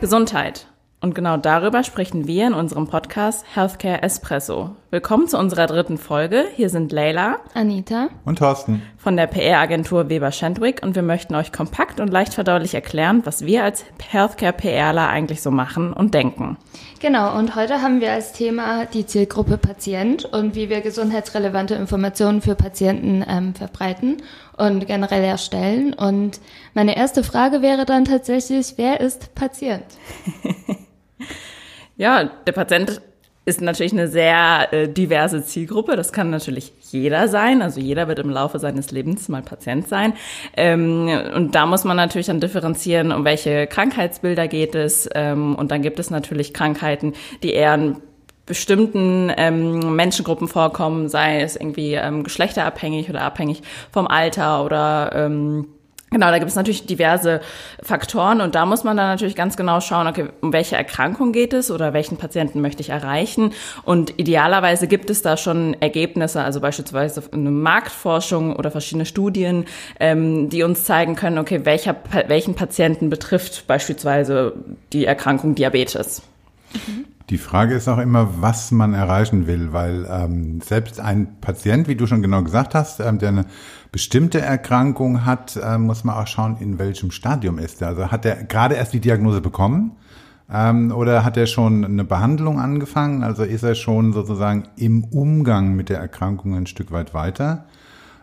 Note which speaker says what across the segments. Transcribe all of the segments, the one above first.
Speaker 1: Gesundheit. Und genau darüber sprechen wir in unserem Podcast Healthcare Espresso. Willkommen zu unserer dritten Folge. Hier sind Leila,
Speaker 2: Anita
Speaker 3: und Thorsten
Speaker 1: von der PR-Agentur Weber Schendwick und wir möchten euch kompakt und leicht verdaulich erklären, was wir als Healthcare PRler eigentlich so machen und denken.
Speaker 2: Genau, und heute haben wir als Thema die Zielgruppe Patient und wie wir gesundheitsrelevante Informationen für Patienten ähm, verbreiten und generell erstellen. Und meine erste Frage wäre dann tatsächlich, wer ist Patient?
Speaker 1: ja, der Patient ist natürlich eine sehr äh, diverse Zielgruppe. Das kann natürlich jeder sein. Also jeder wird im Laufe seines Lebens mal Patient sein. Ähm, und da muss man natürlich dann differenzieren, um welche Krankheitsbilder geht es. Ähm, und dann gibt es natürlich Krankheiten, die eher in bestimmten ähm, Menschengruppen vorkommen, sei es irgendwie ähm, geschlechterabhängig oder abhängig vom Alter oder ähm, Genau, da gibt es natürlich diverse Faktoren und da muss man dann natürlich ganz genau schauen, okay, um welche Erkrankung geht es oder welchen Patienten möchte ich erreichen. Und idealerweise gibt es da schon Ergebnisse, also beispielsweise eine Marktforschung oder verschiedene Studien, ähm, die uns zeigen können, okay, welcher, welchen Patienten betrifft beispielsweise die Erkrankung Diabetes.
Speaker 3: Mhm. Die Frage ist auch immer, was man erreichen will, weil ähm, selbst ein Patient, wie du schon genau gesagt hast, ähm, der eine bestimmte Erkrankung hat, äh, muss man auch schauen, in welchem Stadium ist er. Also hat er gerade erst die Diagnose bekommen ähm, oder hat er schon eine Behandlung angefangen? Also ist er schon sozusagen im Umgang mit der Erkrankung ein Stück weit weiter?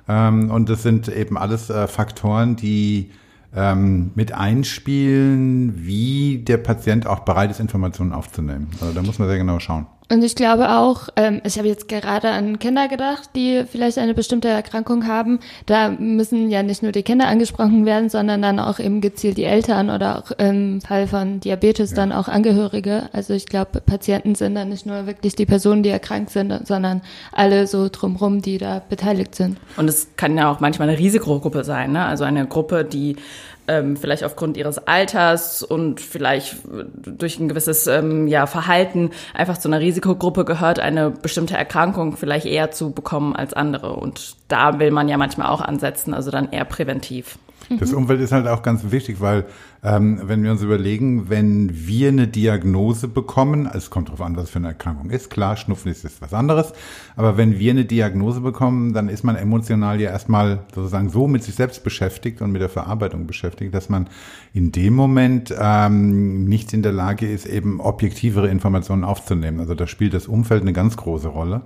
Speaker 3: Ähm, und das sind eben alles äh, Faktoren, die ähm, mit einspielen, wie der Patient auch bereit ist, Informationen aufzunehmen. Also da muss man sehr genau schauen.
Speaker 2: Und ich glaube auch, ähm, ich habe jetzt gerade an Kinder gedacht, die vielleicht eine bestimmte Erkrankung haben. Da müssen ja nicht nur die Kinder angesprochen werden, sondern dann auch eben gezielt die Eltern oder auch im Fall von Diabetes ja. dann auch Angehörige. Also ich glaube, Patienten sind dann nicht nur wirklich die Personen, die erkrankt sind, sondern alle so drumherum, die da beteiligt sind.
Speaker 1: Und es kann ja auch manchmal eine Risikogruppe sein, ne? Also eine Gruppe, die ähm, vielleicht aufgrund ihres Alters und vielleicht durch ein gewisses ähm, ja, Verhalten einfach zu einer Risikogruppe gehört, eine bestimmte Erkrankung vielleicht eher zu bekommen als andere. Und da will man ja manchmal auch ansetzen, also dann eher präventiv.
Speaker 3: Das Umfeld ist halt auch ganz wichtig, weil ähm, wenn wir uns überlegen, wenn wir eine Diagnose bekommen, es kommt darauf an, was für eine Erkrankung ist, klar, Schnupfen ist, ist was anderes, aber wenn wir eine Diagnose bekommen, dann ist man emotional ja erstmal sozusagen so mit sich selbst beschäftigt und mit der Verarbeitung beschäftigt, dass man in dem Moment ähm, nicht in der Lage ist, eben objektivere Informationen aufzunehmen. Also da spielt das Umfeld eine ganz große Rolle.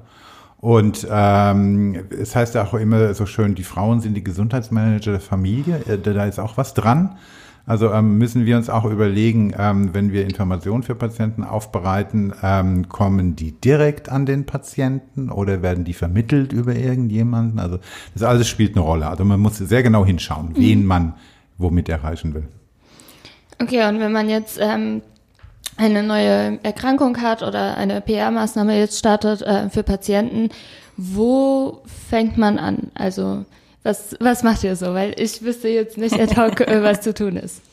Speaker 3: Und ähm, es heißt ja auch immer so schön, die Frauen sind die Gesundheitsmanager der Familie. Äh, da ist auch was dran. Also ähm, müssen wir uns auch überlegen, ähm, wenn wir Informationen für Patienten aufbereiten, ähm, kommen die direkt an den Patienten oder werden die vermittelt über irgendjemanden? Also das alles spielt eine Rolle. Also man muss sehr genau hinschauen, mhm. wen man womit erreichen will.
Speaker 2: Okay, und wenn man jetzt ähm, eine neue Erkrankung hat oder eine PR-Maßnahme jetzt startet äh, für Patienten, wo fängt man an? Also was, was macht ihr so? Weil ich wüsste jetzt nicht ad hoc, äh, was zu tun ist.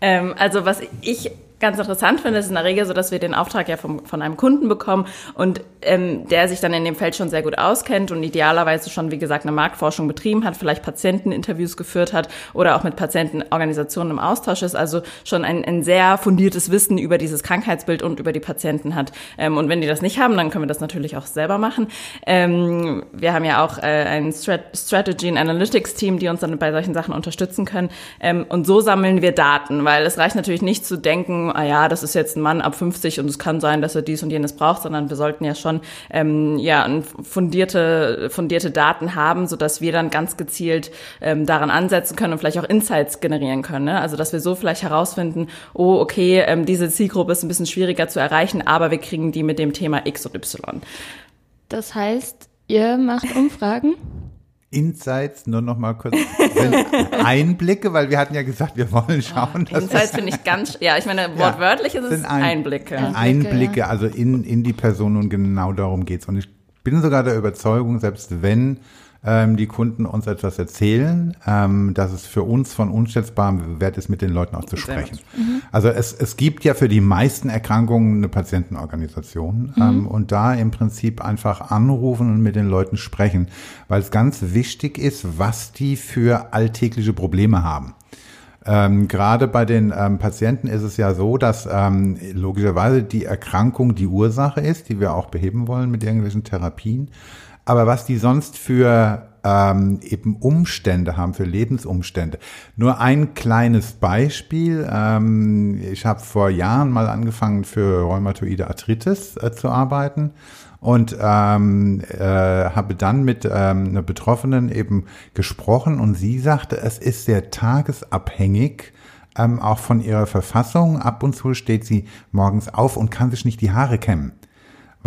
Speaker 1: Ähm, also was ich ganz interessant finde, ist in der Regel so, dass wir den Auftrag ja vom, von einem Kunden bekommen und ähm, der sich dann in dem Feld schon sehr gut auskennt und idealerweise schon, wie gesagt, eine Marktforschung betrieben hat, vielleicht Patienteninterviews geführt hat oder auch mit Patientenorganisationen im Austausch ist, also schon ein, ein sehr fundiertes Wissen über dieses Krankheitsbild und über die Patienten hat. Ähm, und wenn die das nicht haben, dann können wir das natürlich auch selber machen. Ähm, wir haben ja auch äh, ein Strat Strategy and Analytics Team, die uns dann bei solchen Sachen unterstützen können. Ähm, und so sammeln wir Daten, weil es reicht natürlich nicht zu denken, ah ja, das ist jetzt ein Mann ab 50 und es kann sein, dass er dies und jenes braucht, sondern wir sollten ja schon ähm, ja fundierte fundierte Daten haben, so dass wir dann ganz gezielt ähm, daran ansetzen können und vielleicht auch Insights generieren können. Ne? Also dass wir so vielleicht herausfinden, oh okay, ähm, diese Zielgruppe ist ein bisschen schwieriger zu erreichen, aber wir kriegen die mit dem Thema X und Y.
Speaker 2: Das heißt, ihr macht Umfragen?
Speaker 3: Insights, nur noch mal kurz Einblicke, weil wir hatten ja gesagt, wir wollen schauen.
Speaker 1: Oh, Insights finde ich ganz, ja, ich meine, wortwörtlich ja, ist es ein, Einblicke.
Speaker 3: Einblicke, also in, in die Person und genau darum geht's. Und ich bin sogar der Überzeugung, selbst wenn ähm, die Kunden uns etwas erzählen, ähm, dass es für uns von unschätzbarem Wert ist, mit den Leuten auch zu sprechen. Mhm. Also es, es gibt ja für die meisten Erkrankungen eine Patientenorganisation mhm. ähm, und da im Prinzip einfach anrufen und mit den Leuten sprechen, weil es ganz wichtig ist, was die für alltägliche Probleme haben. Ähm, Gerade bei den ähm, Patienten ist es ja so, dass ähm, logischerweise die Erkrankung die Ursache ist, die wir auch beheben wollen mit irgendwelchen Therapien. Aber was die sonst für ähm, eben Umstände haben, für Lebensumstände. Nur ein kleines Beispiel. Ähm, ich habe vor Jahren mal angefangen für rheumatoide Arthritis äh, zu arbeiten und ähm, äh, habe dann mit ähm, einer Betroffenen eben gesprochen und sie sagte, es ist sehr tagesabhängig, ähm, auch von ihrer Verfassung. Ab und zu steht sie morgens auf und kann sich nicht die Haare kämmen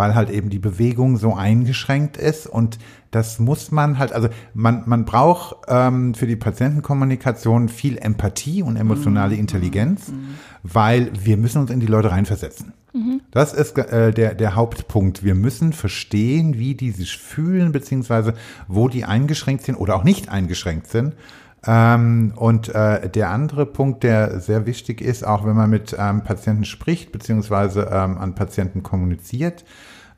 Speaker 3: weil halt eben die Bewegung so eingeschränkt ist und das muss man halt, also man, man braucht ähm, für die Patientenkommunikation viel Empathie und emotionale mhm. Intelligenz, mhm. weil wir müssen uns in die Leute reinversetzen. Mhm. Das ist äh, der, der Hauptpunkt. Wir müssen verstehen, wie die sich fühlen, beziehungsweise wo die eingeschränkt sind oder auch nicht eingeschränkt sind. Ähm, und äh, der andere Punkt, der sehr wichtig ist, auch wenn man mit ähm, Patienten spricht, beziehungsweise ähm, an Patienten kommuniziert,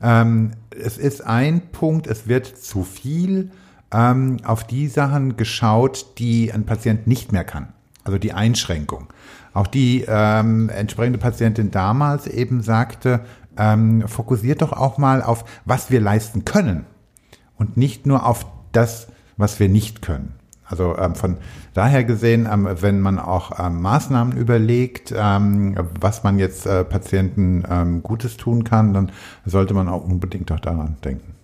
Speaker 3: ähm, es ist ein Punkt, es wird zu viel ähm, auf die Sachen geschaut, die ein Patient nicht mehr kann. Also die Einschränkung. Auch die ähm, entsprechende Patientin damals eben sagte, ähm, fokussiert doch auch mal auf, was wir leisten können und nicht nur auf das, was wir nicht können. Also ähm, von daher gesehen, ähm, wenn man auch ähm, Maßnahmen überlegt, ähm, was man jetzt äh, Patienten ähm, Gutes tun kann, dann sollte man auch unbedingt auch daran denken.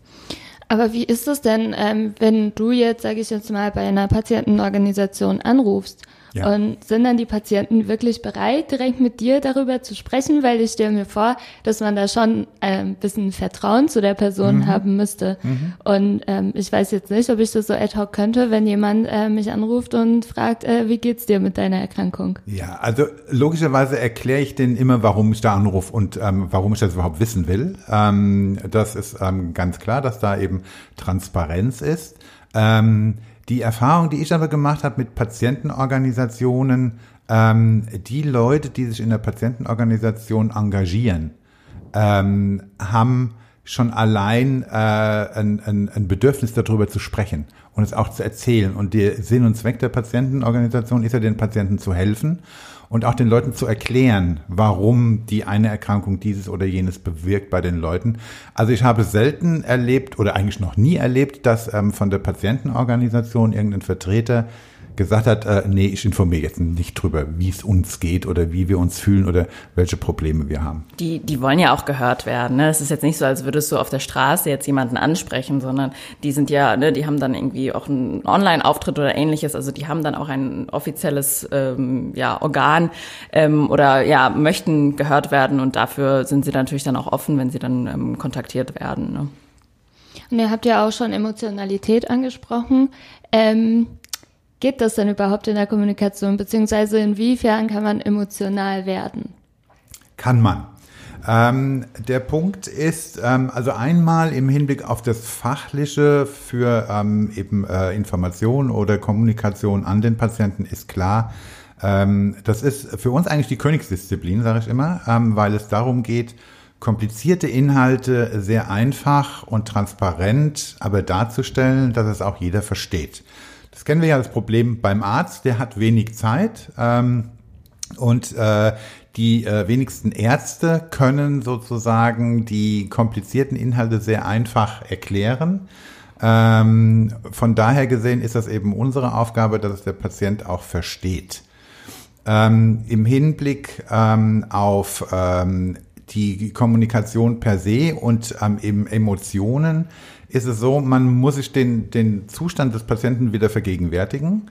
Speaker 2: Aber wie ist es denn, ähm, wenn du jetzt, sage ich jetzt mal, bei einer Patientenorganisation anrufst ja. Und sind dann die Patienten wirklich bereit, direkt mit dir darüber zu sprechen? Weil ich stelle mir vor, dass man da schon ein ähm, bisschen Vertrauen zu der Person mhm. haben müsste. Mhm. Und ähm, ich weiß jetzt nicht, ob ich das so ad hoc könnte, wenn jemand äh, mich anruft und fragt, äh, wie geht's dir mit deiner Erkrankung?
Speaker 3: Ja, also logischerweise erkläre ich denen immer, warum ich da anrufe und ähm, warum ich das überhaupt wissen will. Ähm, das ist ähm, ganz klar, dass da eben Transparenz ist. Ähm, die Erfahrung, die ich aber gemacht habe mit Patientenorganisationen, ähm, die Leute, die sich in der Patientenorganisation engagieren, ähm, haben schon allein äh, ein, ein, ein Bedürfnis darüber zu sprechen und es auch zu erzählen. Und der Sinn und Zweck der Patientenorganisation ist ja, den Patienten zu helfen und auch den Leuten zu erklären, warum die eine Erkrankung dieses oder jenes bewirkt bei den Leuten. Also ich habe selten erlebt oder eigentlich noch nie erlebt, dass ähm, von der Patientenorganisation irgendein Vertreter gesagt hat, äh, nee, ich informiere jetzt nicht drüber, wie es uns geht oder wie wir uns fühlen oder welche Probleme wir haben.
Speaker 1: Die, die wollen ja auch gehört werden. Ne? Es ist jetzt nicht so, als würdest du auf der Straße jetzt jemanden ansprechen, sondern die sind ja, ne, die haben dann irgendwie auch einen Online-Auftritt oder ähnliches. Also die haben dann auch ein offizielles ähm, ja, Organ ähm, oder ja, möchten gehört werden und dafür sind sie natürlich dann auch offen, wenn sie dann ähm, kontaktiert werden. Ne?
Speaker 2: Und ihr habt ja auch schon Emotionalität angesprochen. Ähm, geht das denn überhaupt in der Kommunikation, beziehungsweise inwiefern kann man emotional werden?
Speaker 3: Kann man. Ähm, der Punkt ist, ähm, also einmal im Hinblick auf das Fachliche für ähm, eben äh, Information oder Kommunikation an den Patienten ist klar, ähm, das ist für uns eigentlich die Königsdisziplin, sage ich immer, ähm, weil es darum geht, komplizierte Inhalte sehr einfach und transparent, aber darzustellen, dass es auch jeder versteht. Das kennen wir ja das Problem beim Arzt, der hat wenig Zeit ähm, und äh, die äh, wenigsten Ärzte können sozusagen die komplizierten Inhalte sehr einfach erklären. Ähm, von daher gesehen ist das eben unsere Aufgabe, dass es der Patient auch versteht. Ähm, Im Hinblick ähm, auf ähm, die Kommunikation per se und ähm, eben Emotionen ist es so, man muss sich den, den Zustand des Patienten wieder vergegenwärtigen.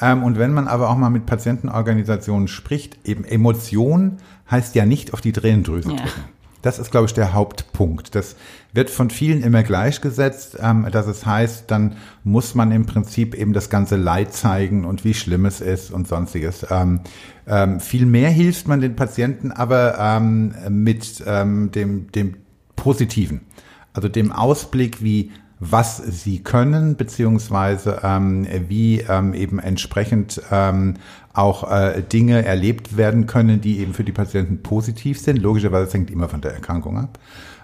Speaker 3: Ähm, und wenn man aber auch mal mit Patientenorganisationen spricht, eben Emotion heißt ja nicht auf die Tränendrüse drücken. Ja. Das ist, glaube ich, der Hauptpunkt. Das wird von vielen immer gleichgesetzt, ähm, dass es heißt, dann muss man im Prinzip eben das ganze Leid zeigen und wie schlimm es ist und sonstiges. Ähm, ähm, viel mehr hilft man den Patienten aber mit dem, dem Positiven. Also dem Ausblick, wie was sie können, beziehungsweise ähm, wie ähm, eben entsprechend ähm, auch äh, Dinge erlebt werden können, die eben für die Patienten positiv sind. Logischerweise das hängt immer von der Erkrankung ab,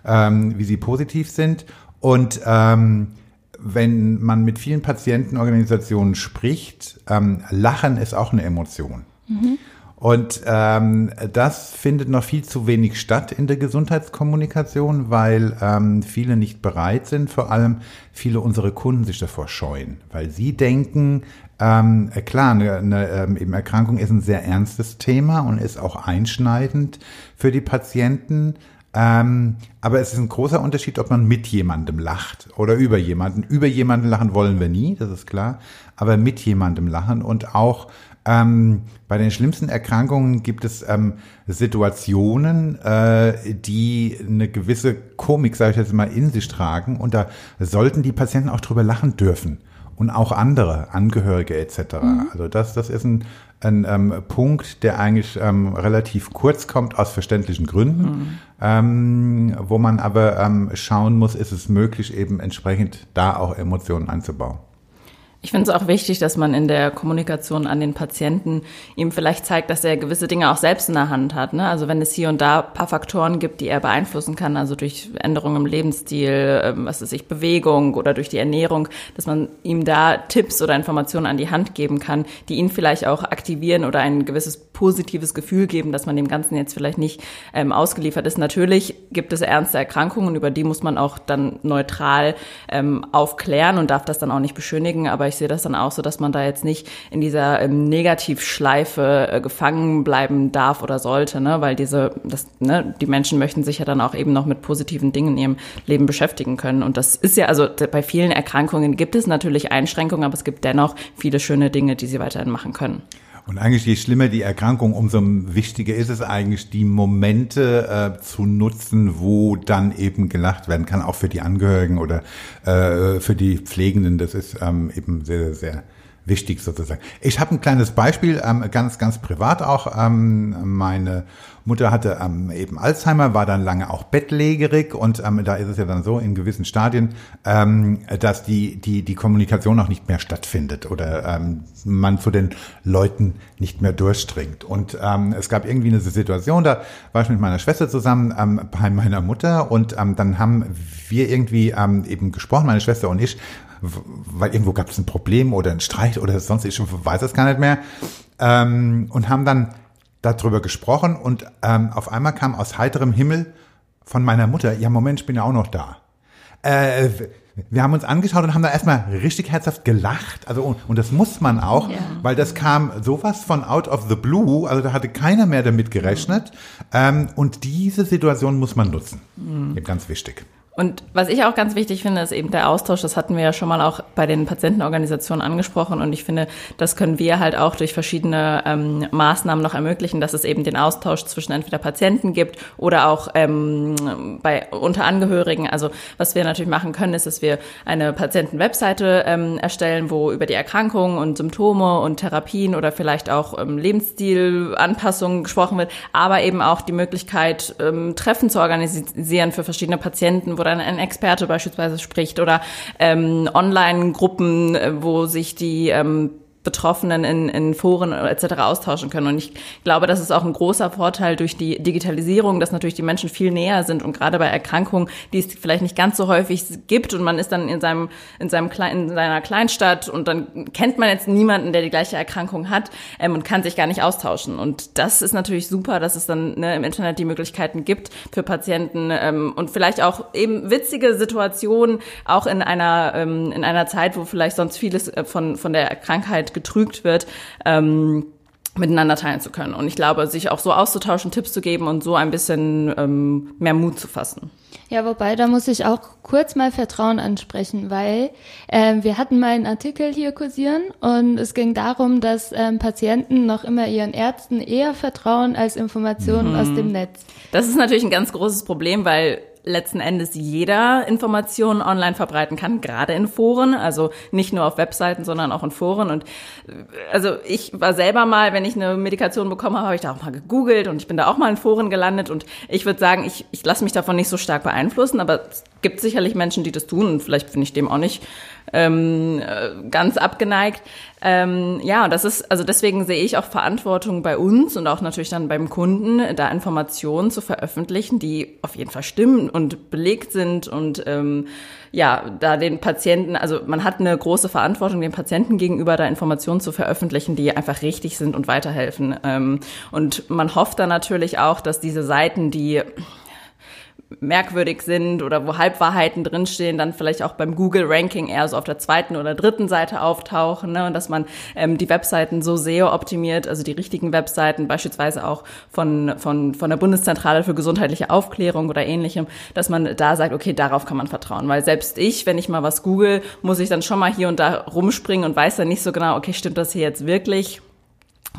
Speaker 3: ähm, wie sie positiv sind. Und ähm, wenn man mit vielen Patientenorganisationen spricht, ähm, Lachen ist auch eine Emotion. Mhm. Und ähm, das findet noch viel zu wenig statt in der Gesundheitskommunikation, weil ähm, viele nicht bereit sind, vor allem viele unserer Kunden sich davor scheuen, weil sie denken, ähm, klar, eine, eine ähm, Erkrankung ist ein sehr ernstes Thema und ist auch einschneidend für die Patienten. Ähm, aber es ist ein großer Unterschied, ob man mit jemandem lacht oder über jemanden. Über jemanden lachen wollen wir nie, das ist klar, aber mit jemandem lachen und auch ähm, bei den schlimmsten Erkrankungen gibt es ähm, Situationen, äh, die eine gewisse Komik, sage ich jetzt mal, in sich tragen und da sollten die Patienten auch drüber lachen dürfen und auch andere Angehörige etc. Mhm. Also das, das ist ein, ein ähm, Punkt, der eigentlich ähm, relativ kurz kommt aus verständlichen Gründen, mhm. ähm, wo man aber ähm, schauen muss, ist es möglich, eben entsprechend da auch Emotionen einzubauen.
Speaker 1: Ich finde es auch wichtig, dass man in der Kommunikation an den Patienten ihm vielleicht zeigt, dass er gewisse Dinge auch selbst in der Hand hat. Ne? Also wenn es hier und da paar Faktoren gibt, die er beeinflussen kann, also durch Änderungen im Lebensstil, ähm, was ist ich, Bewegung oder durch die Ernährung, dass man ihm da Tipps oder Informationen an die Hand geben kann, die ihn vielleicht auch aktivieren oder ein gewisses positives Gefühl geben, dass man dem Ganzen jetzt vielleicht nicht ähm, ausgeliefert ist. Natürlich gibt es ernste Erkrankungen, über die muss man auch dann neutral ähm, aufklären und darf das dann auch nicht beschönigen, aber ich sehe das dann auch so, dass man da jetzt nicht in dieser ähm, Negativschleife äh, gefangen bleiben darf oder sollte, ne? weil diese, das, ne, die Menschen möchten sich ja dann auch eben noch mit positiven Dingen in ihrem Leben beschäftigen können. Und das ist ja, also bei vielen Erkrankungen gibt es natürlich Einschränkungen, aber es gibt dennoch viele schöne Dinge, die sie weiterhin machen können.
Speaker 3: Und eigentlich je schlimmer die Erkrankung, umso wichtiger ist es eigentlich, die Momente äh, zu nutzen, wo dann eben gelacht werden kann, auch für die Angehörigen oder äh, für die Pflegenden. Das ist ähm, eben sehr, sehr wichtig sozusagen. Ich habe ein kleines Beispiel, ähm, ganz, ganz privat auch. Ähm, meine Mutter hatte ähm, eben Alzheimer, war dann lange auch bettlägerig und ähm, da ist es ja dann so in gewissen Stadien, ähm, dass die, die, die Kommunikation auch nicht mehr stattfindet oder ähm, man zu den Leuten nicht mehr durchdringt. Und es gab irgendwie eine Situation, da war ich mit meiner Schwester zusammen bei meiner Mutter und dann haben wir irgendwie eben gesprochen, meine Schwester und ich, weil irgendwo gab es ein Problem oder ein Streit oder sonst, ich weiß es gar nicht mehr, ähm, und haben dann darüber gesprochen und ähm, auf einmal kam aus heiterem Himmel von meiner Mutter, ja Moment, ich bin ja auch noch da. Äh, wir haben uns angeschaut und haben da erstmal richtig herzhaft gelacht. Also und, und das muss man auch, ja. weil das kam sowas von out of the blue. Also da hatte keiner mehr damit gerechnet. Ähm, und diese Situation muss man nutzen. Mhm. Ganz wichtig.
Speaker 1: Und was ich auch ganz wichtig finde, ist eben der Austausch. Das hatten wir ja schon mal auch bei den Patientenorganisationen angesprochen. Und ich finde, das können wir halt auch durch verschiedene ähm, Maßnahmen noch ermöglichen, dass es eben den Austausch zwischen entweder Patienten gibt oder auch ähm, bei unter Angehörigen. Also was wir natürlich machen können, ist, dass wir eine Patientenwebseite ähm, erstellen, wo über die Erkrankungen und Symptome und Therapien oder vielleicht auch ähm, Lebensstilanpassungen gesprochen wird, aber eben auch die Möglichkeit, ähm, Treffen zu organisieren für verschiedene Patienten, dann ein Experte beispielsweise spricht oder ähm, Online-Gruppen, äh, wo sich die ähm, Betroffenen in, in Foren etc. austauschen können. Und ich glaube, das ist auch ein großer Vorteil durch die Digitalisierung, dass natürlich die Menschen viel näher sind und gerade bei Erkrankungen, die es vielleicht nicht ganz so häufig gibt und man ist dann in seinem in seinem Klein, in seiner Kleinstadt und dann kennt man jetzt niemanden, der die gleiche Erkrankung hat ähm, und kann sich gar nicht austauschen. Und das ist natürlich super, dass es dann ne, im Internet die Möglichkeiten gibt für Patienten ähm, und vielleicht auch eben witzige Situationen auch in einer ähm, in einer Zeit, wo vielleicht sonst vieles äh, von von der Krankheit getrügt wird, ähm, miteinander teilen zu können. Und ich glaube, sich auch so auszutauschen, Tipps zu geben und so ein bisschen ähm, mehr Mut zu fassen.
Speaker 2: Ja, wobei, da muss ich auch kurz mal Vertrauen ansprechen, weil äh, wir hatten mal einen Artikel hier kursieren und es ging darum, dass ähm, Patienten noch immer ihren Ärzten eher vertrauen als Informationen mhm. aus dem Netz.
Speaker 1: Das ist natürlich ein ganz großes Problem, weil letzten Endes jeder Informationen online verbreiten kann, gerade in Foren, also nicht nur auf Webseiten, sondern auch in Foren. Und also ich war selber mal, wenn ich eine Medikation bekommen habe, habe ich da auch mal gegoogelt und ich bin da auch mal in Foren gelandet und ich würde sagen, ich, ich lasse mich davon nicht so stark beeinflussen, aber es gibt sicherlich Menschen, die das tun und vielleicht bin ich dem auch nicht ähm, äh, ganz abgeneigt. Ähm, ja, das ist, also deswegen sehe ich auch Verantwortung bei uns und auch natürlich dann beim Kunden, da Informationen zu veröffentlichen, die auf jeden Fall stimmen und belegt sind und ähm, ja, da den Patienten, also man hat eine große Verantwortung den Patienten gegenüber, da Informationen zu veröffentlichen, die einfach richtig sind und weiterhelfen. Ähm, und man hofft dann natürlich auch, dass diese Seiten, die merkwürdig sind oder wo Halbwahrheiten drinstehen, dann vielleicht auch beim Google-Ranking eher so auf der zweiten oder dritten Seite auftauchen ne? und dass man ähm, die Webseiten so SEO optimiert, also die richtigen Webseiten, beispielsweise auch von, von, von der Bundeszentrale für gesundheitliche Aufklärung oder ähnlichem, dass man da sagt, okay, darauf kann man vertrauen. Weil selbst ich, wenn ich mal was google, muss ich dann schon mal hier und da rumspringen und weiß dann nicht so genau, okay, stimmt das hier jetzt wirklich?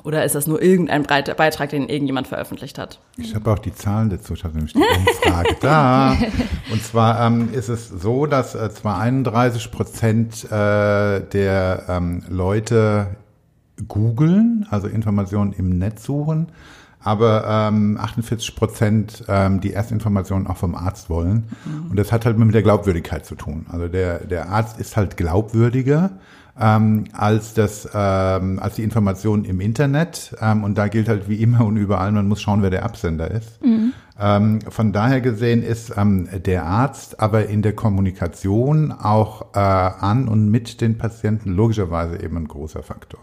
Speaker 1: Oder ist das nur irgendein Beitrag, den irgendjemand veröffentlicht hat?
Speaker 3: Ich habe auch die Zahlen dazu. Ich habe nämlich die Umfrage da. Und zwar ähm, ist es so, dass äh, zwar 31 Prozent äh, der ähm, Leute googeln, also Informationen im Netz suchen, aber ähm, 48 Prozent ähm, die Erstinformationen auch vom Arzt wollen. Mhm. Und das hat halt mit der Glaubwürdigkeit zu tun. Also der, der Arzt ist halt glaubwürdiger ähm, als das ähm, als die Information im Internet. Ähm, und da gilt halt wie immer und überall man muss schauen wer der Absender ist. Mhm. ähm, von daher gesehen ist ähm, der Arzt aber in der Kommunikation auch äh, an und mit den Patienten logischerweise eben ein großer Faktor.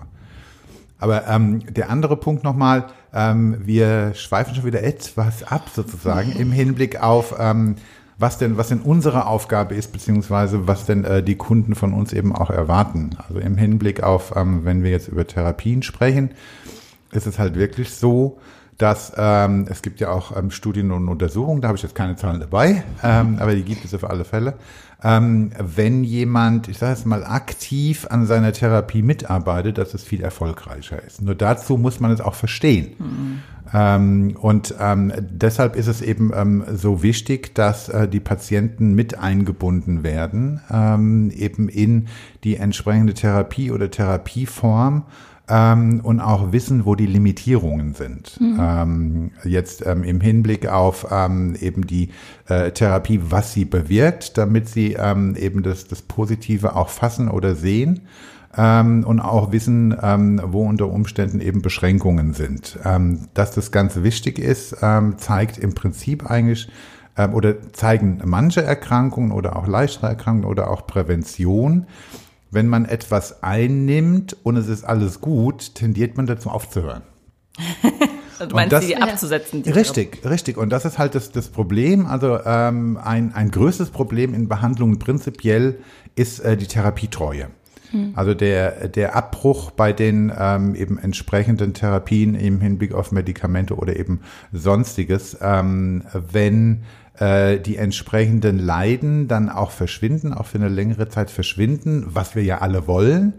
Speaker 3: Aber ähm, der andere Punkt nochmal, ähm, wir schweifen schon wieder etwas ab sozusagen im Hinblick auf ähm, was denn, was denn unsere Aufgabe ist, beziehungsweise was denn äh, die Kunden von uns eben auch erwarten. Also im Hinblick auf, ähm, wenn wir jetzt über Therapien sprechen, ist es halt wirklich so, dass ähm, es gibt ja auch ähm, Studien und Untersuchungen, da habe ich jetzt keine Zahlen dabei, ähm, aber die gibt es auf alle Fälle. Ähm, wenn jemand, ich sage es mal, aktiv an seiner Therapie mitarbeitet, dass es viel erfolgreicher ist. Nur dazu muss man es auch verstehen. Mhm. Ähm, und ähm, deshalb ist es eben ähm, so wichtig, dass äh, die Patienten mit eingebunden werden, ähm, eben in die entsprechende Therapie oder Therapieform ähm, und auch wissen, wo die Limitierungen sind. Mhm. Ähm, jetzt ähm, im Hinblick auf ähm, eben die äh, Therapie, was sie bewirkt, damit sie ähm, eben das, das Positive auch fassen oder sehen ähm, und auch wissen, ähm, wo unter Umständen eben Beschränkungen sind. Ähm, dass das Ganze wichtig ist, ähm, zeigt im Prinzip eigentlich oder zeigen manche Erkrankungen oder auch leichtere Erkrankungen oder auch Prävention. Wenn man etwas einnimmt und es ist alles gut, tendiert man dazu aufzuhören.
Speaker 1: Du meinst, das, die abzusetzen? Die
Speaker 3: richtig, richtig. Und das ist halt das, das Problem. Also ähm, ein, ein größtes Problem in Behandlungen prinzipiell ist äh, die Therapietreue. Hm. Also der, der Abbruch bei den ähm, eben entsprechenden Therapien im Hinblick auf Medikamente oder eben sonstiges, ähm, wenn äh, die entsprechenden Leiden dann auch verschwinden, auch für eine längere Zeit verschwinden, was wir ja alle wollen,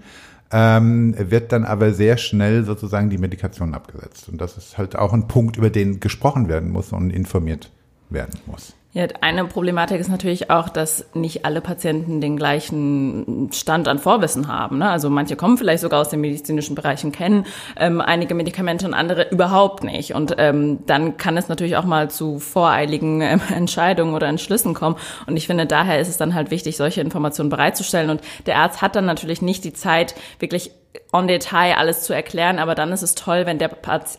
Speaker 3: ähm, wird dann aber sehr schnell sozusagen die Medikation abgesetzt. Und das ist halt auch ein Punkt, über den gesprochen werden muss und informiert werden muss.
Speaker 1: Ja, eine Problematik ist natürlich auch, dass nicht alle Patienten den gleichen Stand an Vorwissen haben. Ne? Also manche kommen vielleicht sogar aus den medizinischen Bereichen, kennen ähm, einige Medikamente und andere überhaupt nicht. Und ähm, dann kann es natürlich auch mal zu voreiligen ähm, Entscheidungen oder Entschlüssen kommen. Und ich finde, daher ist es dann halt wichtig, solche Informationen bereitzustellen. Und der Arzt hat dann natürlich nicht die Zeit, wirklich on Detail alles zu erklären, aber dann ist es toll, wenn der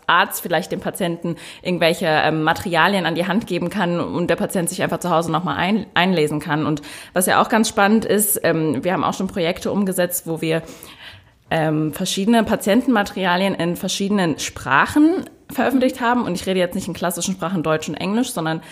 Speaker 1: Arzt vielleicht dem Patienten irgendwelche ähm, Materialien an die Hand geben kann und der Patient sich einfach zu Hause nochmal ein, einlesen kann. Und was ja auch ganz spannend ist, ähm, wir haben auch schon Projekte umgesetzt, wo wir ähm, verschiedene Patientenmaterialien in verschiedenen Sprachen veröffentlicht haben. Und ich rede jetzt nicht in klassischen Sprachen Deutsch und Englisch, sondern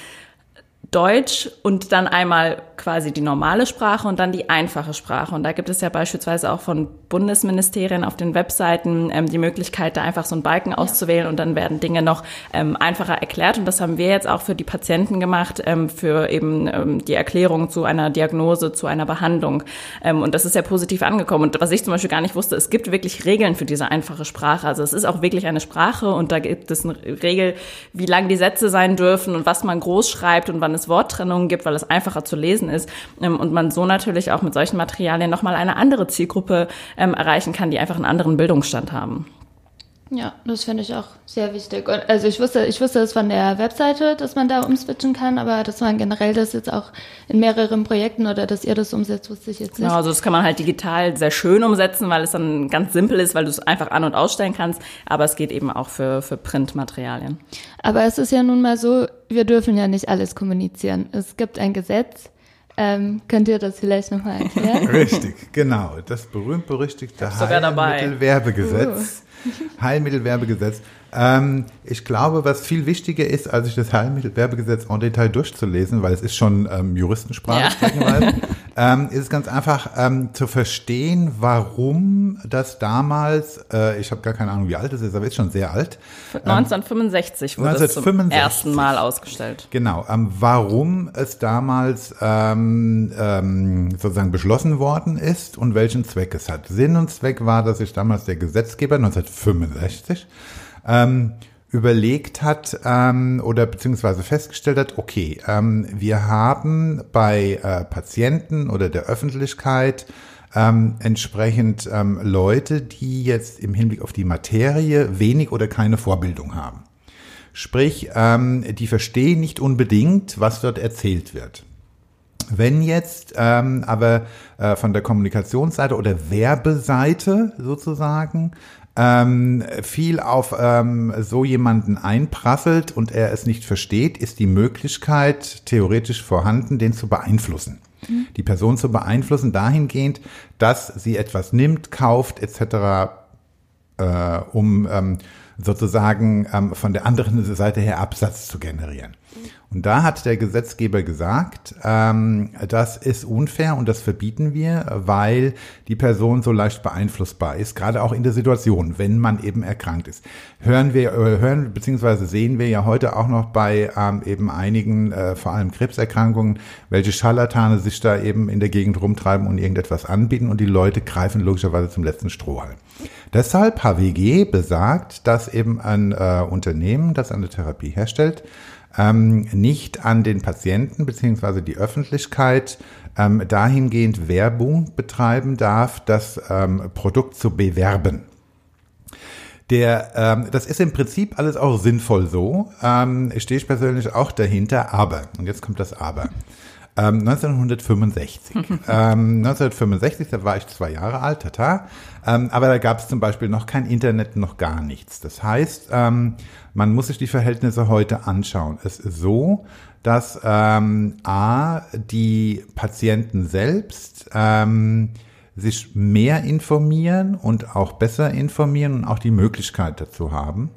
Speaker 1: Deutsch und dann einmal quasi die normale Sprache und dann die einfache Sprache. Und da gibt es ja beispielsweise auch von Bundesministerien auf den Webseiten ähm, die Möglichkeit, da einfach so einen Balken auszuwählen und dann werden Dinge noch ähm, einfacher erklärt. Und das haben wir jetzt auch für die Patienten gemacht, ähm, für eben ähm, die Erklärung zu einer Diagnose, zu einer Behandlung. Ähm, und das ist sehr positiv angekommen. Und was ich zum Beispiel gar nicht wusste, es gibt wirklich Regeln für diese einfache Sprache. Also es ist auch wirklich eine Sprache und da gibt es eine Regel, wie lang die Sätze sein dürfen und was man groß schreibt und wann es Worttrennungen gibt, weil es einfacher zu lesen ist ähm, und man so natürlich auch mit solchen Materialien nochmal eine andere Zielgruppe ähm, erreichen kann, die einfach einen anderen Bildungsstand haben.
Speaker 2: Ja, das finde ich auch sehr wichtig. Und also ich wusste, ich wusste es von der Webseite, dass man da umswitchen kann, aber dass man generell das jetzt auch in mehreren Projekten oder dass ihr das umsetzt, wusste ich jetzt nicht.
Speaker 1: Genau, also das kann man halt digital sehr schön umsetzen, weil es dann ganz simpel ist, weil du es einfach an- und ausstellen kannst. Aber es geht eben auch für, für Printmaterialien.
Speaker 2: Aber es ist ja nun mal so, wir dürfen ja nicht alles kommunizieren. Es gibt ein Gesetz. Ähm, könnt ihr das vielleicht nochmal erklären?
Speaker 3: Richtig, genau. Das berühmt-berüchtigte Heilmittelwerbegesetz. Heilmittelwerbegesetz. Ähm, ich glaube, was viel wichtiger ist, als sich das Heilmittelwerbegesetz en Detail durchzulesen, weil es ist schon ähm, Juristensprache, ja. ähm, ist es ganz einfach ähm, zu verstehen, warum das damals, äh, ich habe gar keine Ahnung, wie alt es ist, aber es ist schon sehr alt.
Speaker 1: 1965 wurde 1965. es zum ersten Mal ausgestellt.
Speaker 3: Genau, ähm, warum es damals ähm, ähm, sozusagen beschlossen worden ist und welchen Zweck es hat. Sinn und Zweck war, dass sich damals der Gesetzgeber 1965 ähm, überlegt hat ähm, oder beziehungsweise festgestellt hat, okay, ähm, wir haben bei äh, Patienten oder der Öffentlichkeit ähm, entsprechend ähm, Leute, die jetzt im Hinblick auf die Materie wenig oder keine Vorbildung haben. Sprich, ähm, die verstehen nicht unbedingt, was dort erzählt wird. Wenn jetzt ähm, aber äh, von der Kommunikationsseite oder Werbeseite sozusagen ähm, viel auf ähm, so jemanden einprasselt und er es nicht versteht, ist die Möglichkeit theoretisch vorhanden, den zu beeinflussen. Mhm. Die Person zu beeinflussen dahingehend, dass sie etwas nimmt, kauft etc., äh, um ähm, sozusagen ähm, von der anderen Seite her Absatz zu generieren. Und da hat der Gesetzgeber gesagt, ähm, das ist unfair und das verbieten wir, weil die Person so leicht beeinflussbar ist, gerade auch in der Situation, wenn man eben erkrankt ist. Hören wir, äh, hören beziehungsweise sehen wir ja heute auch noch bei ähm, eben einigen, äh, vor allem Krebserkrankungen, welche Scharlatane sich da eben in der Gegend rumtreiben und irgendetwas anbieten und die Leute greifen logischerweise zum letzten Strohhalm. Deshalb HWG besagt, dass eben ein äh, Unternehmen, das eine Therapie herstellt, ähm, nicht an den Patienten beziehungsweise die Öffentlichkeit ähm, dahingehend Werbung betreiben darf, das ähm, Produkt zu bewerben. Der, ähm, das ist im Prinzip alles auch sinnvoll so. Ähm, stehe ich persönlich auch dahinter, aber, und jetzt kommt das Aber. Ähm, 1965. ähm, 1965, da war ich zwei Jahre alt, tata. Ähm, aber da gab es zum Beispiel noch kein Internet, noch gar nichts. Das heißt, ähm, man muss sich die Verhältnisse heute anschauen. Es ist so, dass ähm, A, die Patienten selbst ähm, sich mehr informieren und auch besser informieren und auch die Möglichkeit dazu haben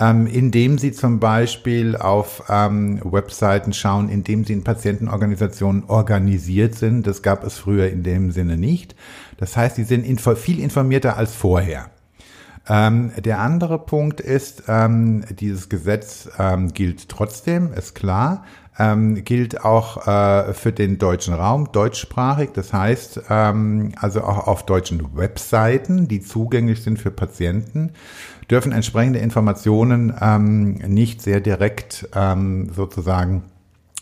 Speaker 3: ähm, indem sie zum Beispiel auf ähm, Webseiten schauen, indem sie in Patientenorganisationen organisiert sind. Das gab es früher in dem Sinne nicht. Das heißt, sie sind info viel informierter als vorher. Ähm, der andere Punkt ist, ähm, dieses Gesetz ähm, gilt trotzdem, ist klar, ähm, gilt auch äh, für den deutschen Raum, deutschsprachig. Das heißt, ähm, also auch auf deutschen Webseiten, die zugänglich sind für Patienten, dürfen entsprechende Informationen ähm, nicht sehr direkt ähm, sozusagen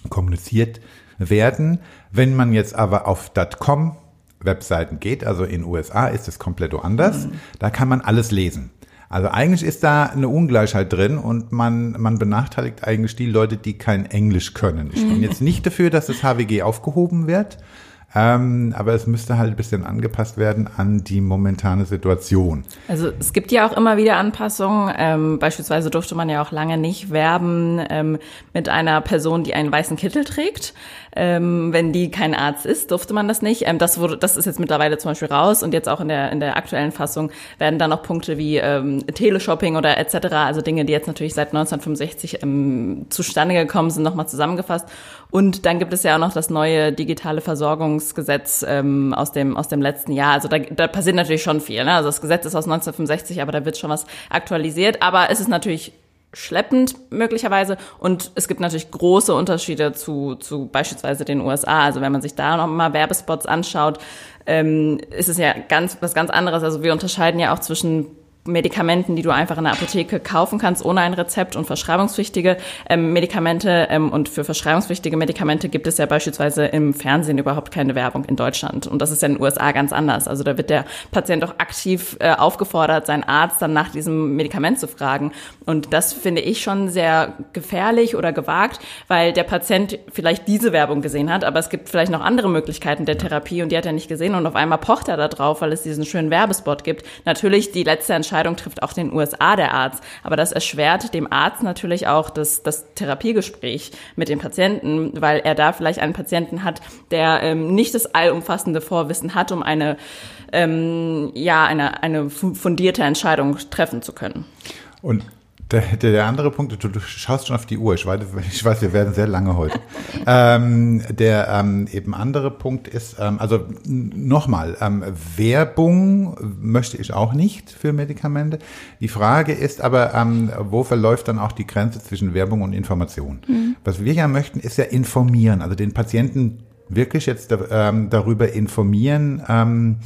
Speaker 3: kommuniziert werden. Wenn man jetzt aber auf .com Webseiten geht, also in USA ist es komplett anders, mhm. da kann man alles lesen. Also eigentlich ist da eine Ungleichheit drin und man, man benachteiligt eigentlich die Leute, die kein Englisch können. Ich bin mhm. jetzt nicht dafür, dass das HWG aufgehoben wird. Ähm, aber es müsste halt ein bisschen angepasst werden an die momentane Situation.
Speaker 1: Also es gibt ja auch immer wieder Anpassungen. Ähm, beispielsweise durfte man ja auch lange nicht werben ähm, mit einer Person, die einen weißen Kittel trägt. Ähm, wenn die kein Arzt ist, durfte man das nicht. Ähm, das wurde, das ist jetzt mittlerweile zum Beispiel raus und jetzt auch in der in der aktuellen Fassung werden da noch Punkte wie ähm, Teleshopping oder etc. Also Dinge, die jetzt natürlich seit 1965 ähm, zustande gekommen sind, nochmal zusammengefasst. Und dann gibt es ja auch noch das neue digitale Versorgungsgesetz ähm, aus dem aus dem letzten Jahr. Also da, da passiert natürlich schon viel. Ne? Also das Gesetz ist aus 1965, aber da wird schon was aktualisiert. Aber es ist natürlich schleppend möglicherweise. Und es gibt natürlich große Unterschiede zu, zu beispielsweise den USA. Also wenn man sich da noch mal Werbespots anschaut, ähm, ist es ja ganz was ganz anderes. Also wir unterscheiden ja auch zwischen Medikamenten, die du einfach in der Apotheke kaufen kannst, ohne ein Rezept und verschreibungspflichtige ähm, Medikamente. Ähm, und für verschreibungspflichtige Medikamente gibt es ja beispielsweise im Fernsehen überhaupt keine Werbung in Deutschland. Und das ist ja in den USA ganz anders. Also da wird der Patient auch aktiv äh, aufgefordert, seinen Arzt dann nach diesem Medikament zu fragen. Und das finde ich schon sehr gefährlich oder gewagt, weil der Patient vielleicht diese Werbung gesehen hat, aber es gibt vielleicht noch andere Möglichkeiten der Therapie und die hat er nicht gesehen und auf einmal pocht er da drauf, weil es diesen schönen Werbespot gibt. Natürlich die letzte Entscheidung Entscheidung trifft auch den USA der Arzt. Aber das erschwert dem Arzt natürlich auch das, das Therapiegespräch mit dem Patienten, weil er da vielleicht einen Patienten hat, der ähm, nicht das allumfassende Vorwissen hat, um eine, ähm, ja, eine, eine fundierte Entscheidung treffen zu können.
Speaker 3: Und der, der andere Punkt, du, schaust schon auf die Uhr, ich weiß, ich weiß wir werden sehr lange heute. ähm, der ähm, eben andere Punkt ist, ähm, also nochmal, ähm, Werbung möchte ich auch nicht für Medikamente. Die Frage ist aber, ähm, wo verläuft dann auch die Grenze zwischen Werbung und Information? Mhm. Was wir ja möchten, ist ja informieren, also den Patienten wirklich jetzt ähm, darüber informieren, ähm,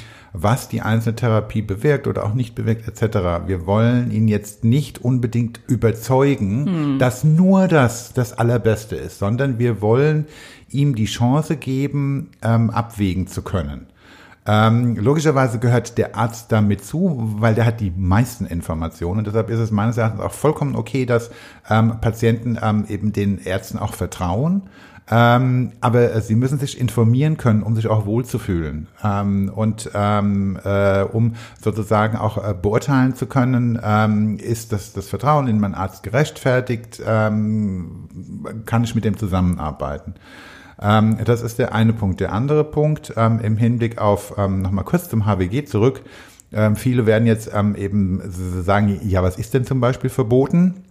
Speaker 3: was die einzelne Therapie bewirkt oder auch nicht bewirkt etc. Wir wollen ihn jetzt nicht unbedingt überzeugen, hm. dass nur das das Allerbeste ist, sondern wir wollen ihm die Chance geben, ähm, abwägen zu können. Ähm, logischerweise gehört der Arzt damit zu, weil der hat die meisten Informationen. Und deshalb ist es meines Erachtens auch vollkommen okay, dass ähm, Patienten ähm, eben den Ärzten auch vertrauen ähm, aber äh, sie müssen sich informieren können, um sich auch wohlzufühlen ähm, und ähm, äh, um sozusagen auch äh, beurteilen zu können, ähm, ist das, das Vertrauen in meinen Arzt gerechtfertigt, ähm, kann ich mit dem zusammenarbeiten. Ähm, das ist der eine Punkt. Der andere Punkt ähm, im Hinblick auf, ähm, nochmal kurz zum HWG zurück, ähm, viele werden jetzt ähm, eben sagen, ja, was ist denn zum Beispiel verboten?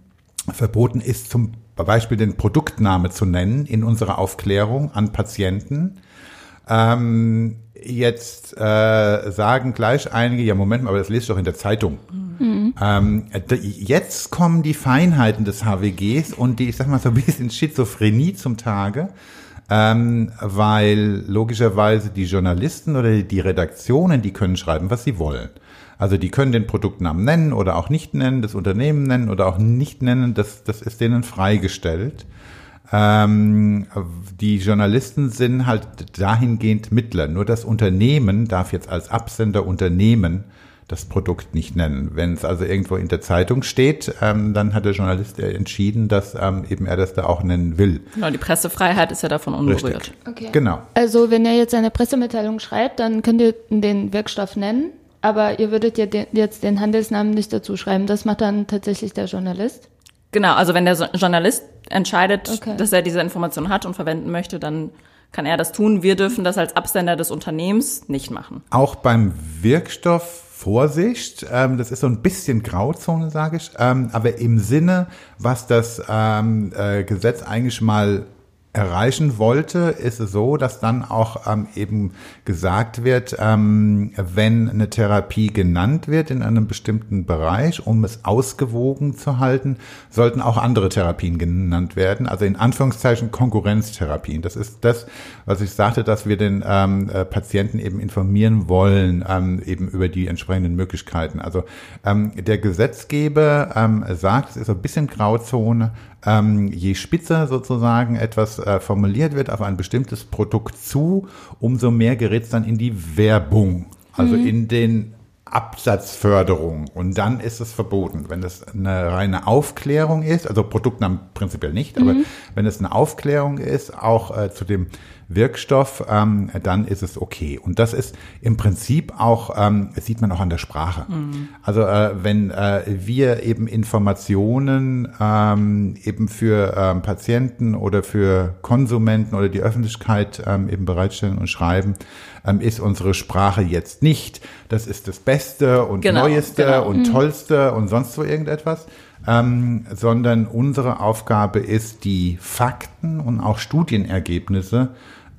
Speaker 3: Verboten ist zum Beispiel den Produktname zu nennen in unserer Aufklärung an Patienten. Ähm, jetzt äh, sagen gleich einige, ja Moment mal, aber das lest doch in der Zeitung. Mhm. Ähm, jetzt kommen die Feinheiten des HWGs und die, ich sag mal so ein bisschen Schizophrenie zum Tage, ähm, weil logischerweise die Journalisten oder die Redaktionen, die können schreiben, was sie wollen. Also die können den Produktnamen nennen oder auch nicht nennen, das Unternehmen nennen oder auch nicht nennen, das, das ist denen freigestellt. Ähm, die Journalisten sind halt dahingehend Mittler. Nur das Unternehmen darf jetzt als Absender Unternehmen das Produkt nicht nennen. Wenn es also irgendwo in der Zeitung steht, ähm, dann hat der Journalist entschieden, dass ähm, eben er das da auch nennen will.
Speaker 1: Genau, die Pressefreiheit ist ja davon unberührt.
Speaker 2: Okay. Genau. Also wenn er jetzt eine Pressemitteilung schreibt, dann könnt ihr den Wirkstoff nennen aber ihr würdet ja den, jetzt den Handelsnamen nicht dazu schreiben. Das macht dann tatsächlich der Journalist.
Speaker 1: Genau, also wenn der Journalist entscheidet, okay. dass er diese Information hat und verwenden möchte, dann kann er das tun. Wir dürfen das als Absender des Unternehmens nicht machen.
Speaker 3: Auch beim Wirkstoff Vorsicht, ähm, das ist so ein bisschen Grauzone, sage ich, ähm, aber im Sinne, was das ähm, äh, Gesetz eigentlich mal erreichen wollte, ist es so, dass dann auch ähm, eben gesagt wird, ähm, wenn eine Therapie genannt wird in einem bestimmten Bereich, um es ausgewogen zu halten, sollten auch andere Therapien genannt werden. Also in Anführungszeichen Konkurrenztherapien. Das ist das, was ich sagte, dass wir den ähm, äh, Patienten eben informieren wollen, ähm, eben über die entsprechenden Möglichkeiten. Also ähm, der Gesetzgeber ähm, sagt, es ist ein bisschen Grauzone, ähm, je spitzer sozusagen etwas äh, formuliert wird auf ein bestimmtes Produkt zu, umso mehr gerät es dann in die Werbung, also mhm. in den Absatzförderung und dann ist es verboten. Wenn es eine reine Aufklärung ist, also Produktnamen prinzipiell nicht, aber mhm. wenn es eine Aufklärung ist, auch äh, zu dem Wirkstoff, ähm, dann ist es okay. Und das ist im Prinzip auch, ähm, das sieht man auch an der Sprache. Mhm. Also äh, wenn äh, wir eben Informationen ähm, eben für ähm, Patienten oder für Konsumenten oder die Öffentlichkeit ähm, eben bereitstellen und schreiben, ähm, ist unsere Sprache jetzt nicht, das ist das Beste und genau, Neueste genau. und mhm. Tollste und sonst wo irgendetwas, ähm, sondern unsere Aufgabe ist, die Fakten und auch Studienergebnisse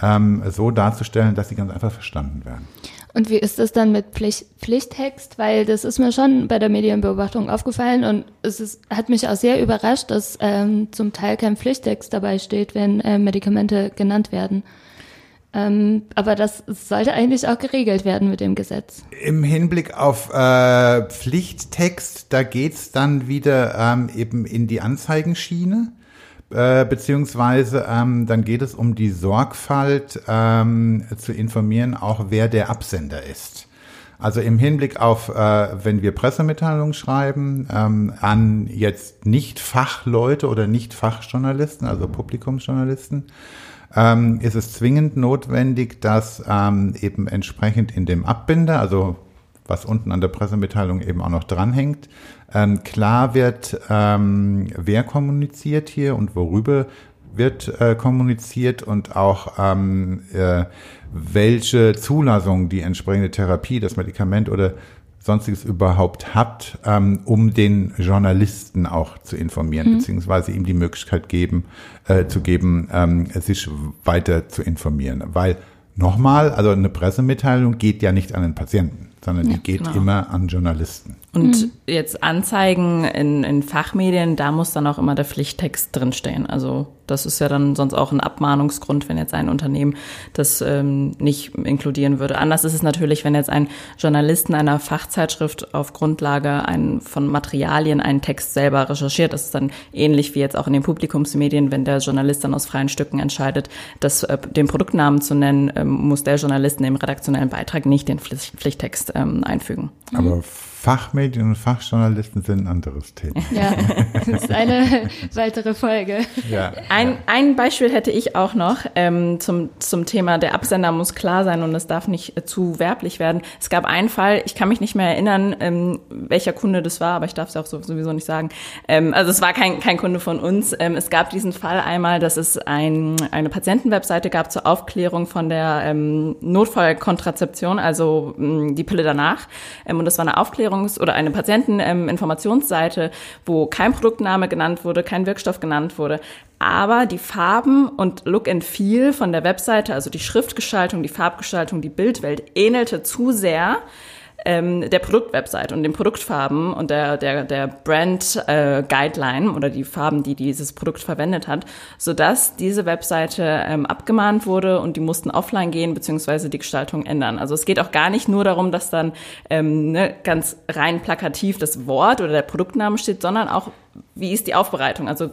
Speaker 3: ähm, so darzustellen, dass sie ganz einfach verstanden werden.
Speaker 2: Und wie ist das dann mit Pflicht, Pflichttext? Weil das ist mir schon bei der Medienbeobachtung aufgefallen und es ist, hat mich auch sehr überrascht, dass ähm, zum Teil kein Pflichttext dabei steht, wenn äh, Medikamente genannt werden. Ähm, aber das sollte eigentlich auch geregelt werden mit dem Gesetz.
Speaker 3: Im Hinblick auf äh, Pflichttext, da geht's dann wieder ähm, eben in die Anzeigenschiene. Äh, beziehungsweise ähm, dann geht es um die Sorgfalt ähm, zu informieren, auch wer der Absender ist. Also im Hinblick auf, äh, wenn wir Pressemitteilungen schreiben, ähm, an jetzt nicht Fachleute oder nicht Fachjournalisten, also Publikumsjournalisten, ähm, ist es zwingend notwendig, dass ähm, eben entsprechend in dem Abbinder, also was unten an der Pressemitteilung eben auch noch dranhängt, ähm, klar wird, ähm, wer kommuniziert hier und worüber wird äh, kommuniziert und auch ähm, äh, welche Zulassung die entsprechende Therapie, das Medikament oder sonstiges überhaupt hat, ähm, um den Journalisten auch zu informieren, mhm. beziehungsweise ihm die Möglichkeit geben, äh, zu geben, ähm, sich weiter zu informieren. Weil nochmal, also eine Pressemitteilung geht ja nicht an den Patienten, sondern ja, die geht genau. immer an Journalisten.
Speaker 1: Und mhm. jetzt Anzeigen in, in Fachmedien, da muss dann auch immer der Pflichttext drinstehen. Also das ist ja dann sonst auch ein Abmahnungsgrund, wenn jetzt ein Unternehmen das ähm, nicht inkludieren würde. Anders ist es natürlich, wenn jetzt ein Journalist in einer Fachzeitschrift auf Grundlage ein, von Materialien einen Text selber recherchiert. Das ist dann ähnlich wie jetzt auch in den Publikumsmedien, wenn der Journalist dann aus freien Stücken entscheidet, das, äh, den Produktnamen zu nennen, ähm, muss der Journalist in dem redaktionellen Beitrag nicht den Pflichttext ähm, einfügen.
Speaker 3: Aber Fachmedien und Fachjournalisten sind ein anderes Thema.
Speaker 2: Ja, das ist eine weitere Folge.
Speaker 1: Ja, ein, ja. ein Beispiel hätte ich auch noch ähm, zum, zum Thema, der Absender muss klar sein und es darf nicht äh, zu werblich werden. Es gab einen Fall, ich kann mich nicht mehr erinnern, ähm, welcher Kunde das war, aber ich darf es auch sowieso nicht sagen. Ähm, also es war kein, kein Kunde von uns. Ähm, es gab diesen Fall einmal, dass es ein, eine Patientenwebseite gab zur Aufklärung von der ähm, Notfallkontrazeption, also ähm, die Pille danach. Ähm, und das war eine Aufklärung Aufklärungs- oder eine Patienteninformationsseite, wo kein Produktname genannt wurde, kein Wirkstoff genannt wurde. Aber die Farben und Look and Feel von der Webseite, also die Schriftgestaltung, die Farbgestaltung, die Bildwelt, ähnelte zu sehr ähm, der Produktwebsite und den Produktfarben und der, der, der Brand äh, Guideline oder die Farben, die dieses Produkt verwendet hat, sodass diese Webseite ähm, abgemahnt wurde und die mussten offline gehen beziehungsweise die Gestaltung ändern. Also es geht auch gar nicht nur darum, dass dann ähm, ne, ganz rein plakativ das Wort oder der Produktname steht, sondern auch, wie ist die Aufbereitung? Also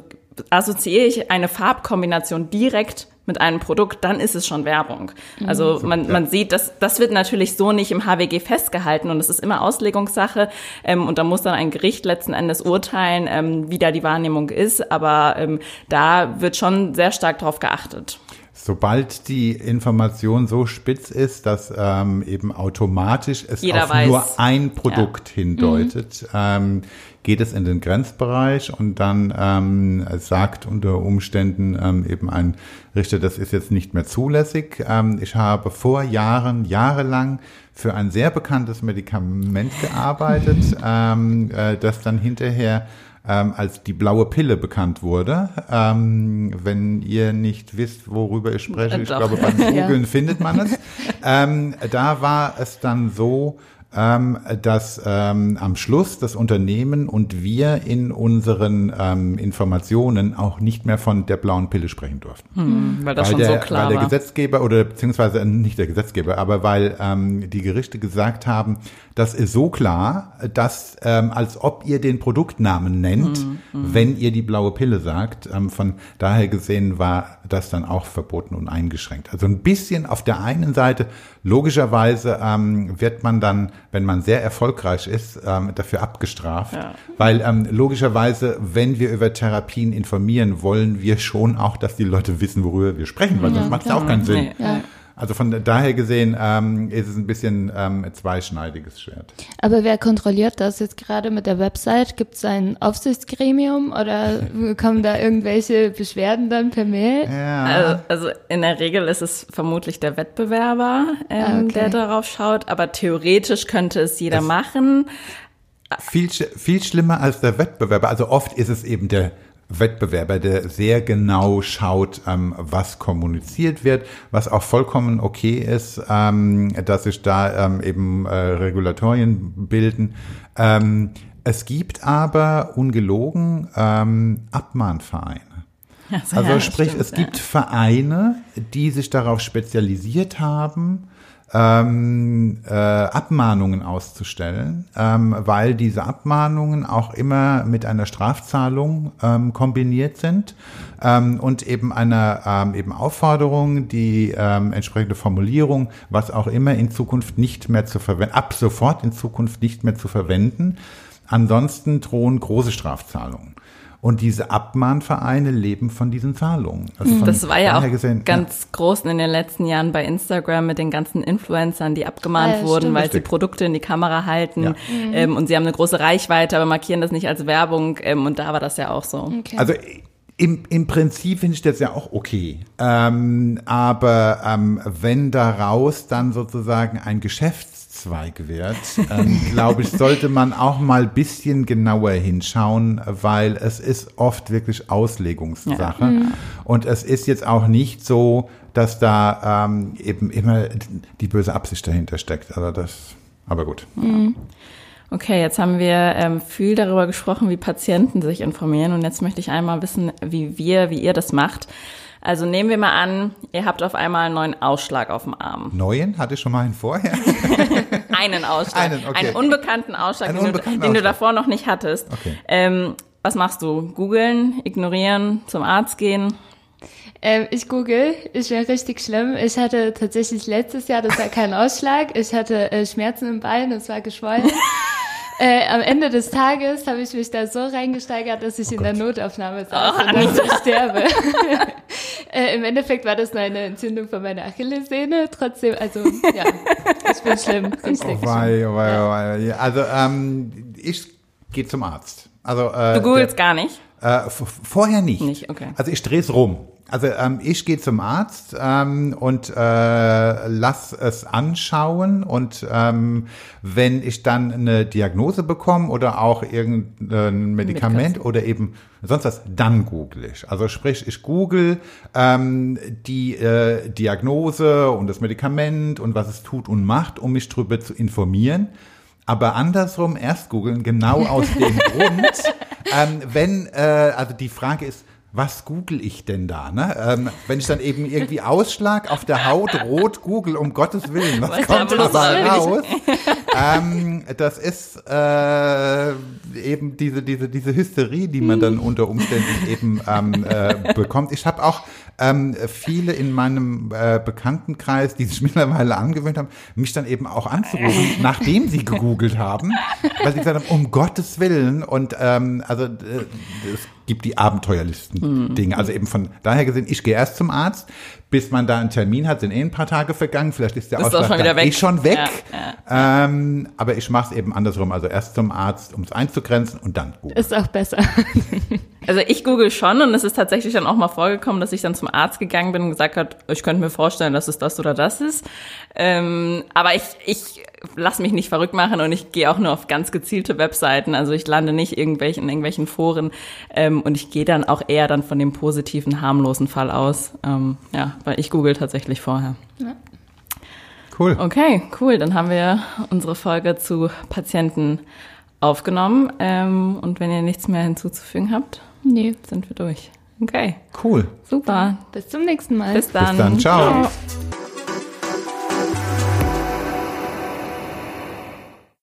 Speaker 1: assoziiere ich eine Farbkombination direkt mit einem Produkt, dann ist es schon Werbung. Mhm. Also man, man sieht, das, das wird natürlich so nicht im HWG festgehalten und es ist immer Auslegungssache ähm, und da muss dann ein Gericht letzten Endes urteilen, ähm, wie da die Wahrnehmung ist, aber ähm, da wird schon sehr stark darauf geachtet.
Speaker 3: Sobald die Information so spitz ist, dass ähm, eben automatisch es Jeder auf weiß. nur ein Produkt ja. hindeutet, mhm. ähm, geht es in den Grenzbereich und dann ähm, sagt unter Umständen ähm, eben ein Richter, das ist jetzt nicht mehr zulässig. Ähm, ich habe vor Jahren, jahrelang für ein sehr bekanntes Medikament gearbeitet, ähm, äh, das dann hinterher ähm, als die blaue Pille bekannt wurde. Ähm, wenn ihr nicht wisst, worüber ich spreche, ich glaube, beim Googlen ja. findet man es. Ähm, da war es dann so, ähm, dass ähm, am Schluss das Unternehmen und wir in unseren ähm, Informationen auch nicht mehr von der blauen Pille sprechen durften.
Speaker 1: Hm, weil das weil schon der, so klar
Speaker 3: Weil der war. Gesetzgeber oder beziehungsweise nicht der Gesetzgeber, aber weil ähm, die Gerichte gesagt haben, das ist so klar, dass ähm, als ob ihr den Produktnamen nennt, hm, hm. wenn ihr die blaue Pille sagt. Ähm, von daher gesehen war das dann auch verboten und eingeschränkt. Also ein bisschen auf der einen Seite logischerweise ähm, wird man dann wenn man sehr erfolgreich ist, ähm, dafür abgestraft. Ja. Weil ähm, logischerweise, wenn wir über Therapien informieren, wollen wir schon auch, dass die Leute wissen, worüber wir sprechen, weil ja, sonst macht es auch keinen Sinn. Nee, ja. Also von daher gesehen ähm, ist es ein bisschen ähm, zweischneidiges Schwert.
Speaker 2: Aber wer kontrolliert das jetzt gerade mit der Website? Gibt es ein Aufsichtsgremium oder kommen da irgendwelche Beschwerden dann per Mail?
Speaker 1: Ja. Also, also in der Regel ist es vermutlich der Wettbewerber, ähm, ah, okay. der darauf schaut, aber theoretisch könnte es jeder das machen.
Speaker 3: Viel, viel schlimmer als der Wettbewerber. Also oft ist es eben der Wettbewerber, der sehr genau schaut, ähm, was kommuniziert wird, was auch vollkommen okay ist, ähm, dass sich da ähm, eben äh, Regulatorien bilden. Ähm, es gibt aber ungelogen ähm, Abmahnvereine.
Speaker 1: Also,
Speaker 3: Also
Speaker 1: ja,
Speaker 3: sprich,
Speaker 1: stimmt,
Speaker 3: es gibt Vereine, die sich darauf spezialisiert haben, ähm, äh, Abmahnungen auszustellen, ähm, weil diese Abmahnungen auch immer mit einer Strafzahlung ähm, kombiniert sind ähm, und eben einer ähm, eben Aufforderung, die ähm, entsprechende Formulierung, was auch immer in Zukunft nicht mehr zu verwenden, ab sofort in Zukunft nicht mehr zu verwenden. Ansonsten drohen große Strafzahlungen. Und diese Abmahnvereine leben von diesen Zahlungen. Also von
Speaker 1: Das war ja auch
Speaker 3: gesehen,
Speaker 1: ganz groß in den letzten Jahren bei Instagram mit den ganzen Influencern, die abgemahnt
Speaker 2: Ah, ja,
Speaker 1: wurden,
Speaker 2: stimmt.
Speaker 1: weil sie. Produkte in die Kamera halten.
Speaker 3: Ja.
Speaker 1: Ähm, und sie haben eine große Reichweite, aber markieren das nicht als Werbung. Ähm, und da war das ja auch so.
Speaker 2: Okay.
Speaker 3: Also im, im Prinzip finde ich das ja auch okay. Ähm, aber ähm, wenn daraus dann sozusagen ein Geschäftszweig wird, ähm, glaube ich, sollte man auch mal ein bisschen genauer hinschauen, weil es ist oft wirklich Auslegungssache. Und es ist jetzt auch nicht so, dass da ähm, eben immer die böse Absicht dahinter steckt. Also das, aber gut.
Speaker 1: Okay, jetzt haben wir ähm, viel darüber gesprochen, wie Patienten sich informieren. Und jetzt möchte ich einmal wissen, wie wir, wie ihr das macht. Also nehmen wir mal an, ihr habt auf einmal einen neuen Ausschlag auf dem Arm.
Speaker 3: Neuen hatte ich schon mal einen vorher.
Speaker 1: Einen Ausschlag.
Speaker 3: Einen, okay.
Speaker 1: Einen unbekannten Ausschlag,
Speaker 3: Einen
Speaker 1: den,
Speaker 3: unbekannten
Speaker 1: du, den du
Speaker 3: Ausschlag.
Speaker 1: davor noch nicht hattest.
Speaker 3: Okay.
Speaker 1: Ähm, was machst du? Googeln, ignorieren, zum Arzt gehen?
Speaker 2: Ähm, ich google, ich bin richtig schlimm. Ich hatte tatsächlich letztes Jahr, das war kein Ausschlag, ich hatte äh, Schmerzen im Bein, es war geschwollen. äh, am Ende des Tages habe ich mich da so reingesteigert, dass ich in der Notaufnahme saß und dachte, ich sterbe. Äh, Im Endeffekt war das nur eine Entzündung von meiner Achillessehne. Trotzdem, also ja, ich bin schlimm, richtig
Speaker 3: Oh, wei, oh, wei, oh, wei. Ja, Also ähm, ich gehe zum Arzt. Also äh,
Speaker 1: Du googelst gar nicht?
Speaker 3: äh, vorher nicht.
Speaker 1: Nicht, okay.
Speaker 3: Also ich drehe es rum. Also ähm, ich gehe zum Arzt ähm, und äh, lass es anschauen und ähm, wenn ich dann eine Diagnose bekomme oder auch irgendein Medikament oder eben sonst was, dann google ich. Also sprich, ich google ähm, die äh, Diagnose und das Medikament und was es tut und macht, um mich darüber zu informieren. Aber andersrum erst googeln, genau aus dem Grund, ähm, wenn, äh, also die Frage ist, was google ich denn da? Ne? Ähm, wenn ich dann eben irgendwie Ausschlag auf der Haut rot google, um Gottes Willen, was
Speaker 1: ja
Speaker 3: kommt dabei raus? ähm, das ist äh, eben diese, diese, diese Hysterie, die man dann unter Umständen eben ähm, äh, bekommt. Ich habe auch ähm, viele in meinem äh, Bekanntenkreis, die sich mittlerweile angewöhnt haben, mich dann eben auch anzurufen, nachdem sie gegoogelt haben, weil sie gesagt haben, um Gottes Willen. Und ähm, also äh, gibt die abenteuerlichsten Dinge. Also eben von daher gesehen, ich gehe erst zum Arzt, bis man da einen Termin hat, sind eh ein paar Tage vergangen. Vielleicht ist der
Speaker 1: Ist auch
Speaker 3: Ausschlag
Speaker 1: schon wieder
Speaker 3: dann eh
Speaker 1: weg.
Speaker 3: schon weg.
Speaker 1: Ja,
Speaker 3: Ähm, aber ich mache es eben andersrum. Also erst zum Arzt, um es einzugrenzen und dann googeln.
Speaker 2: Ist auch besser.
Speaker 1: Also ich google schon und es ist tatsächlich dann auch mal vorgekommen, dass ich dann zum Arzt gegangen bin und gesagt hat, ich könnte mir vorstellen, dass es das oder das ist. Ähm, aber ich, ich lasse mich nicht verrückt machen und ich gehe auch nur auf ganz gezielte Webseiten. Also ich lande nicht irgendwelchen, in irgendwelchen Foren ähm, und ich gehe dann auch eher dann von dem positiven, harmlosen Fall aus. Ähm, ja, weil ich google tatsächlich vorher.
Speaker 3: Cool.
Speaker 1: Okay, cool. Dann haben wir unsere Folge zu Patienten aufgenommen. Ähm, und wenn ihr nichts mehr hinzuzufügen habt,
Speaker 2: Nee.
Speaker 1: sind wir durch. Okay,
Speaker 3: Cool.
Speaker 1: super.
Speaker 2: Bis zum nächsten Mal.
Speaker 1: Bis dann.
Speaker 3: Bis dann. Ciao.
Speaker 1: Ciao.